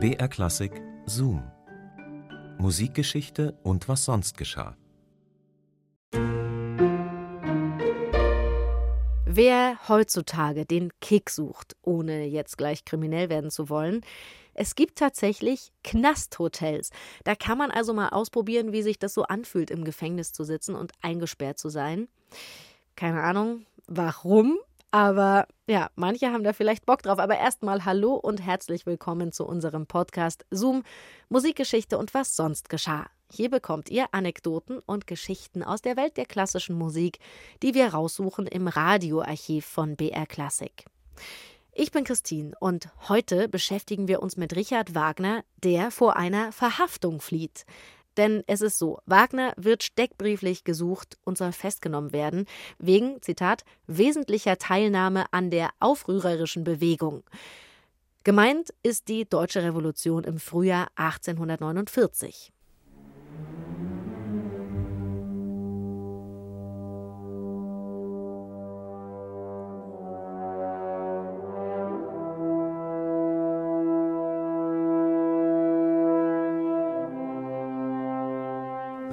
BR Klassik Zoom. Musikgeschichte und was sonst geschah. Wer heutzutage den Kick sucht, ohne jetzt gleich kriminell werden zu wollen, es gibt tatsächlich Knasthotels. Da kann man also mal ausprobieren, wie sich das so anfühlt, im Gefängnis zu sitzen und eingesperrt zu sein. Keine Ahnung, warum, aber ja, manche haben da vielleicht Bock drauf. Aber erstmal hallo und herzlich willkommen zu unserem Podcast Zoom, Musikgeschichte und was sonst geschah. Hier bekommt ihr Anekdoten und Geschichten aus der Welt der klassischen Musik, die wir raussuchen im Radioarchiv von BR Classic. Ich bin Christine und heute beschäftigen wir uns mit Richard Wagner, der vor einer Verhaftung flieht. Denn es ist so, Wagner wird steckbrieflich gesucht und soll festgenommen werden, wegen, Zitat, wesentlicher Teilnahme an der aufrührerischen Bewegung. Gemeint ist die Deutsche Revolution im Frühjahr 1849.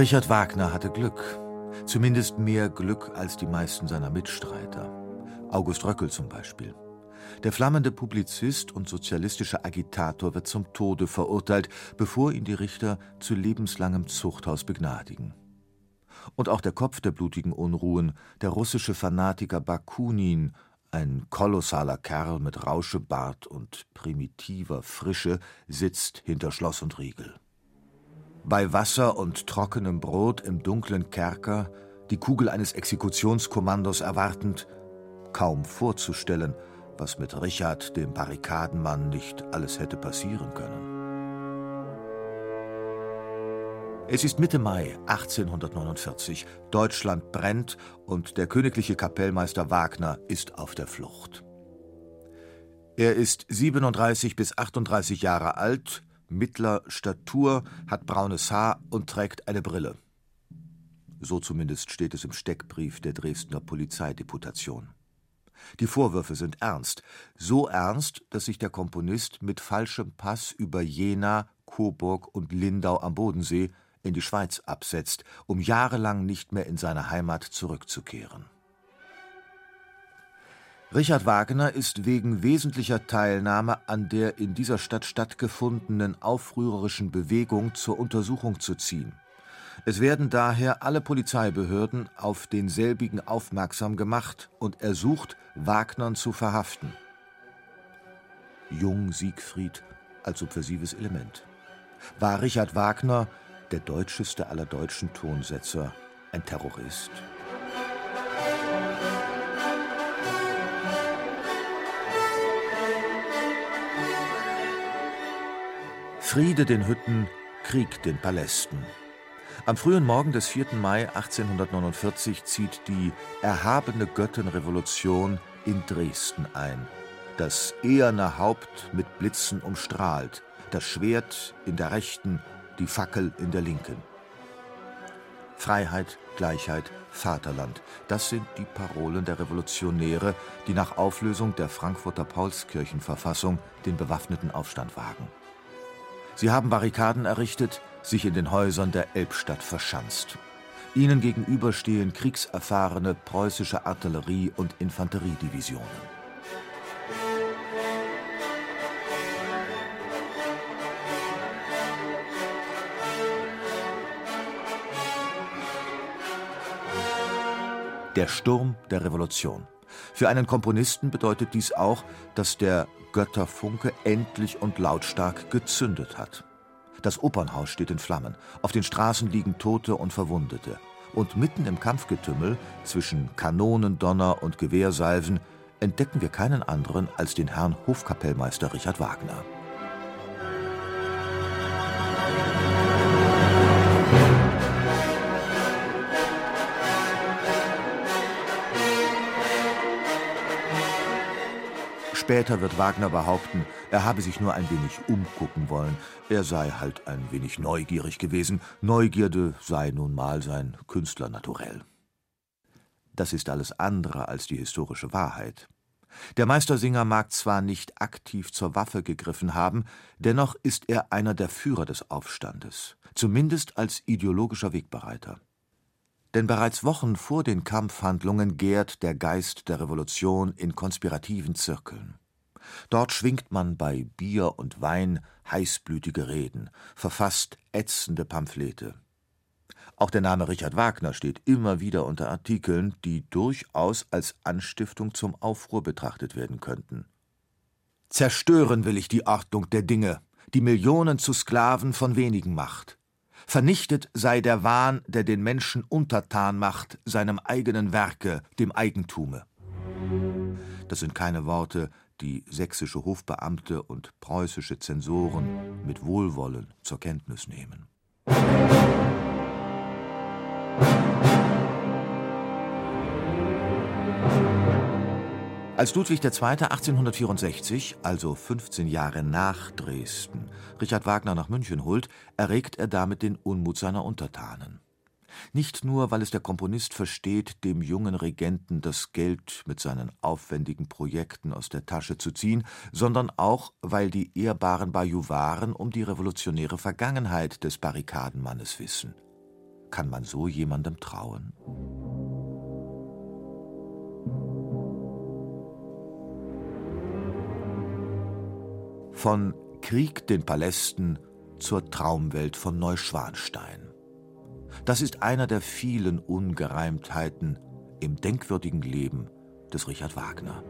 Richard Wagner hatte Glück. Zumindest mehr Glück als die meisten seiner Mitstreiter. August Röckel zum Beispiel. Der flammende Publizist und sozialistische Agitator wird zum Tode verurteilt, bevor ihn die Richter zu lebenslangem Zuchthaus begnadigen. Und auch der Kopf der blutigen Unruhen, der russische Fanatiker Bakunin, ein kolossaler Kerl mit Rauschebart und primitiver Frische, sitzt hinter Schloss und Riegel bei Wasser und trockenem Brot im dunklen Kerker, die Kugel eines Exekutionskommandos erwartend, kaum vorzustellen, was mit Richard, dem Barrikadenmann, nicht alles hätte passieren können. Es ist Mitte Mai 1849. Deutschland brennt und der königliche Kapellmeister Wagner ist auf der Flucht. Er ist 37 bis 38 Jahre alt, mittler Statur, hat braunes Haar und trägt eine Brille. So zumindest steht es im Steckbrief der Dresdner Polizeideputation. Die Vorwürfe sind ernst, so ernst, dass sich der Komponist mit falschem Pass über Jena, Coburg und Lindau am Bodensee in die Schweiz absetzt, um jahrelang nicht mehr in seine Heimat zurückzukehren. Richard Wagner ist wegen wesentlicher Teilnahme an der in dieser Stadt stattgefundenen aufrührerischen Bewegung zur Untersuchung zu ziehen. Es werden daher alle Polizeibehörden auf denselbigen aufmerksam gemacht und ersucht, Wagnern zu verhaften. Jung Siegfried als subversives Element. War Richard Wagner, der deutscheste aller deutschen Tonsetzer, ein Terrorist? Friede den Hütten, Krieg den Palästen. Am frühen Morgen des 4. Mai 1849 zieht die erhabene Göttenrevolution in Dresden ein. Das eherne Haupt mit Blitzen umstrahlt, das Schwert in der rechten, die Fackel in der linken. Freiheit, Gleichheit, Vaterland, das sind die Parolen der Revolutionäre, die nach Auflösung der Frankfurter Paulskirchenverfassung den bewaffneten Aufstand wagen. Sie haben Barrikaden errichtet, sich in den Häusern der Elbstadt verschanzt. Ihnen gegenüber stehen kriegserfahrene preußische Artillerie- und Infanteriedivisionen. Der Sturm der Revolution. Für einen Komponisten bedeutet dies auch, dass der Götterfunke endlich und lautstark gezündet hat. Das Opernhaus steht in Flammen, auf den Straßen liegen Tote und Verwundete. Und mitten im Kampfgetümmel zwischen Kanonendonner und Gewehrsalven entdecken wir keinen anderen als den Herrn Hofkapellmeister Richard Wagner. Später wird Wagner behaupten, er habe sich nur ein wenig umgucken wollen. Er sei halt ein wenig neugierig gewesen. Neugierde sei nun mal sein Künstlernaturell. Das ist alles andere als die historische Wahrheit. Der Meistersinger mag zwar nicht aktiv zur Waffe gegriffen haben, dennoch ist er einer der Führer des Aufstandes, zumindest als ideologischer Wegbereiter. Denn bereits Wochen vor den Kampfhandlungen gärt der Geist der Revolution in konspirativen Zirkeln. Dort schwingt man bei Bier und Wein heißblütige Reden, verfasst ätzende Pamphlete. Auch der Name Richard Wagner steht immer wieder unter Artikeln, die durchaus als Anstiftung zum Aufruhr betrachtet werden könnten. Zerstören will ich die Ordnung der Dinge, die Millionen zu Sklaven von wenigen macht. Vernichtet sei der Wahn, der den Menschen untertan macht, seinem eigenen Werke, dem Eigentume. Das sind keine Worte, die sächsische Hofbeamte und preußische Zensoren mit Wohlwollen zur Kenntnis nehmen. Als Ludwig II. 1864, also 15 Jahre nach Dresden, Richard Wagner nach München holt, erregt er damit den Unmut seiner Untertanen. Nicht nur, weil es der Komponist versteht, dem jungen Regenten das Geld mit seinen aufwendigen Projekten aus der Tasche zu ziehen, sondern auch, weil die ehrbaren Bajuwaren um die revolutionäre Vergangenheit des Barrikadenmannes wissen. Kann man so jemandem trauen? Von Krieg den Palästen zur Traumwelt von Neuschwanstein. Das ist einer der vielen Ungereimtheiten im denkwürdigen Leben des Richard Wagner.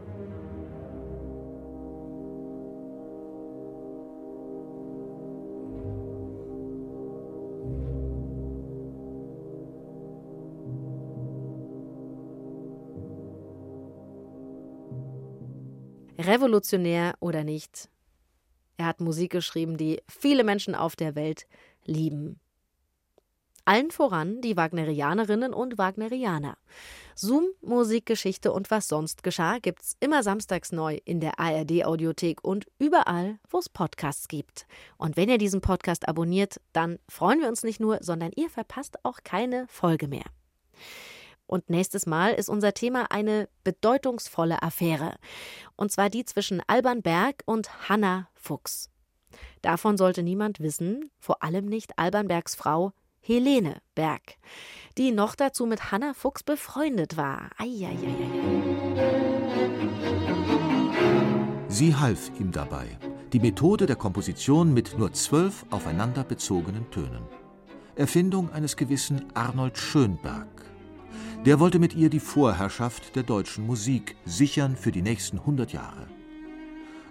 Revolutionär oder nicht, er hat Musik geschrieben, die viele Menschen auf der Welt lieben. Allen voran die Wagnerianerinnen und Wagnerianer. Zoom, Musikgeschichte und was sonst geschah gibt's immer samstags neu in der ARD Audiothek und überall, wo es Podcasts gibt. Und wenn ihr diesen Podcast abonniert, dann freuen wir uns nicht nur, sondern ihr verpasst auch keine Folge mehr. Und nächstes Mal ist unser Thema eine bedeutungsvolle Affäre. Und zwar die zwischen Alban Berg und Hanna Fuchs. Davon sollte niemand wissen, vor allem nicht Alban Bergs Frau Helene Berg, die noch dazu mit Hanna Fuchs befreundet war. Eieieiei. Sie half ihm dabei. Die Methode der Komposition mit nur zwölf aufeinander bezogenen Tönen. Erfindung eines gewissen Arnold Schönberg. Der wollte mit ihr die Vorherrschaft der deutschen Musik sichern für die nächsten 100 Jahre.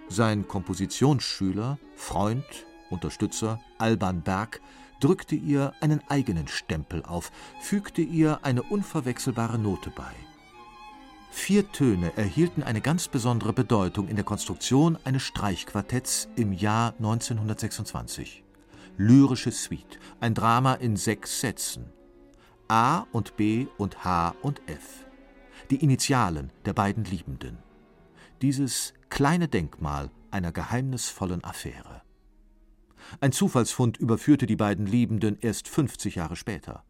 Sein Kompositionsschüler, Freund, Unterstützer Alban Berg drückte ihr einen eigenen Stempel auf, fügte ihr eine unverwechselbare Note bei. Vier Töne erhielten eine ganz besondere Bedeutung in der Konstruktion eines Streichquartetts im Jahr 1926. Lyrische Suite, ein Drama in sechs Sätzen. A und B und H und F. Die Initialen der beiden Liebenden. Dieses kleine Denkmal einer geheimnisvollen Affäre. Ein Zufallsfund überführte die beiden Liebenden erst 50 Jahre später.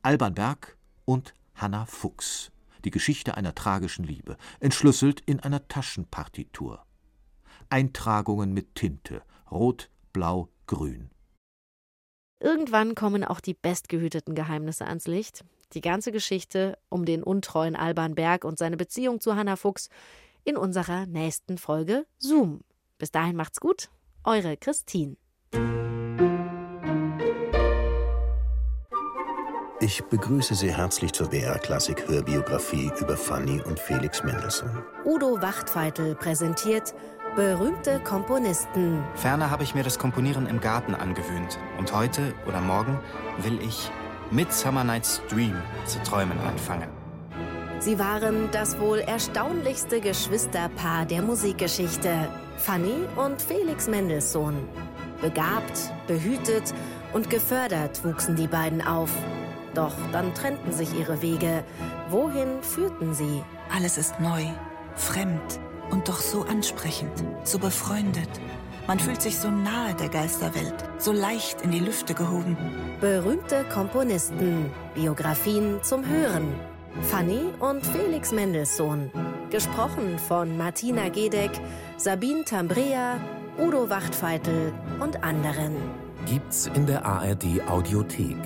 Alban Berg und Hanna Fuchs. Die Geschichte einer tragischen Liebe, entschlüsselt in einer Taschenpartitur. Eintragungen mit Tinte, rot, blau, grün. Irgendwann kommen auch die bestgehüteten Geheimnisse ans Licht. Die ganze Geschichte um den untreuen Alban Berg und seine Beziehung zu Hanna Fuchs in unserer nächsten Folge Zoom. Bis dahin macht's gut, eure Christine. Ich begrüße Sie herzlich zur BR Klassik Hörbiografie über Fanny und Felix Mendelssohn. Udo Wachtfeitel präsentiert Berühmte Komponisten. Ferner habe ich mir das Komponieren im Garten angewöhnt. Und heute oder morgen will ich Midsummer Night's Dream zu träumen anfangen. Sie waren das wohl erstaunlichste Geschwisterpaar der Musikgeschichte. Fanny und Felix Mendelssohn. Begabt, behütet und gefördert wuchsen die beiden auf. Doch dann trennten sich ihre Wege. Wohin führten sie? Alles ist neu, fremd und doch so ansprechend, so befreundet. Man fühlt sich so nahe der Geisterwelt, so leicht in die Lüfte gehoben. Berühmte Komponisten, Biografien zum Hören. Fanny und Felix Mendelssohn. Gesprochen von Martina Gedeck, Sabine Tambrea, Udo Wachtfeitel und anderen. Gibt's in der ARD Audiothek.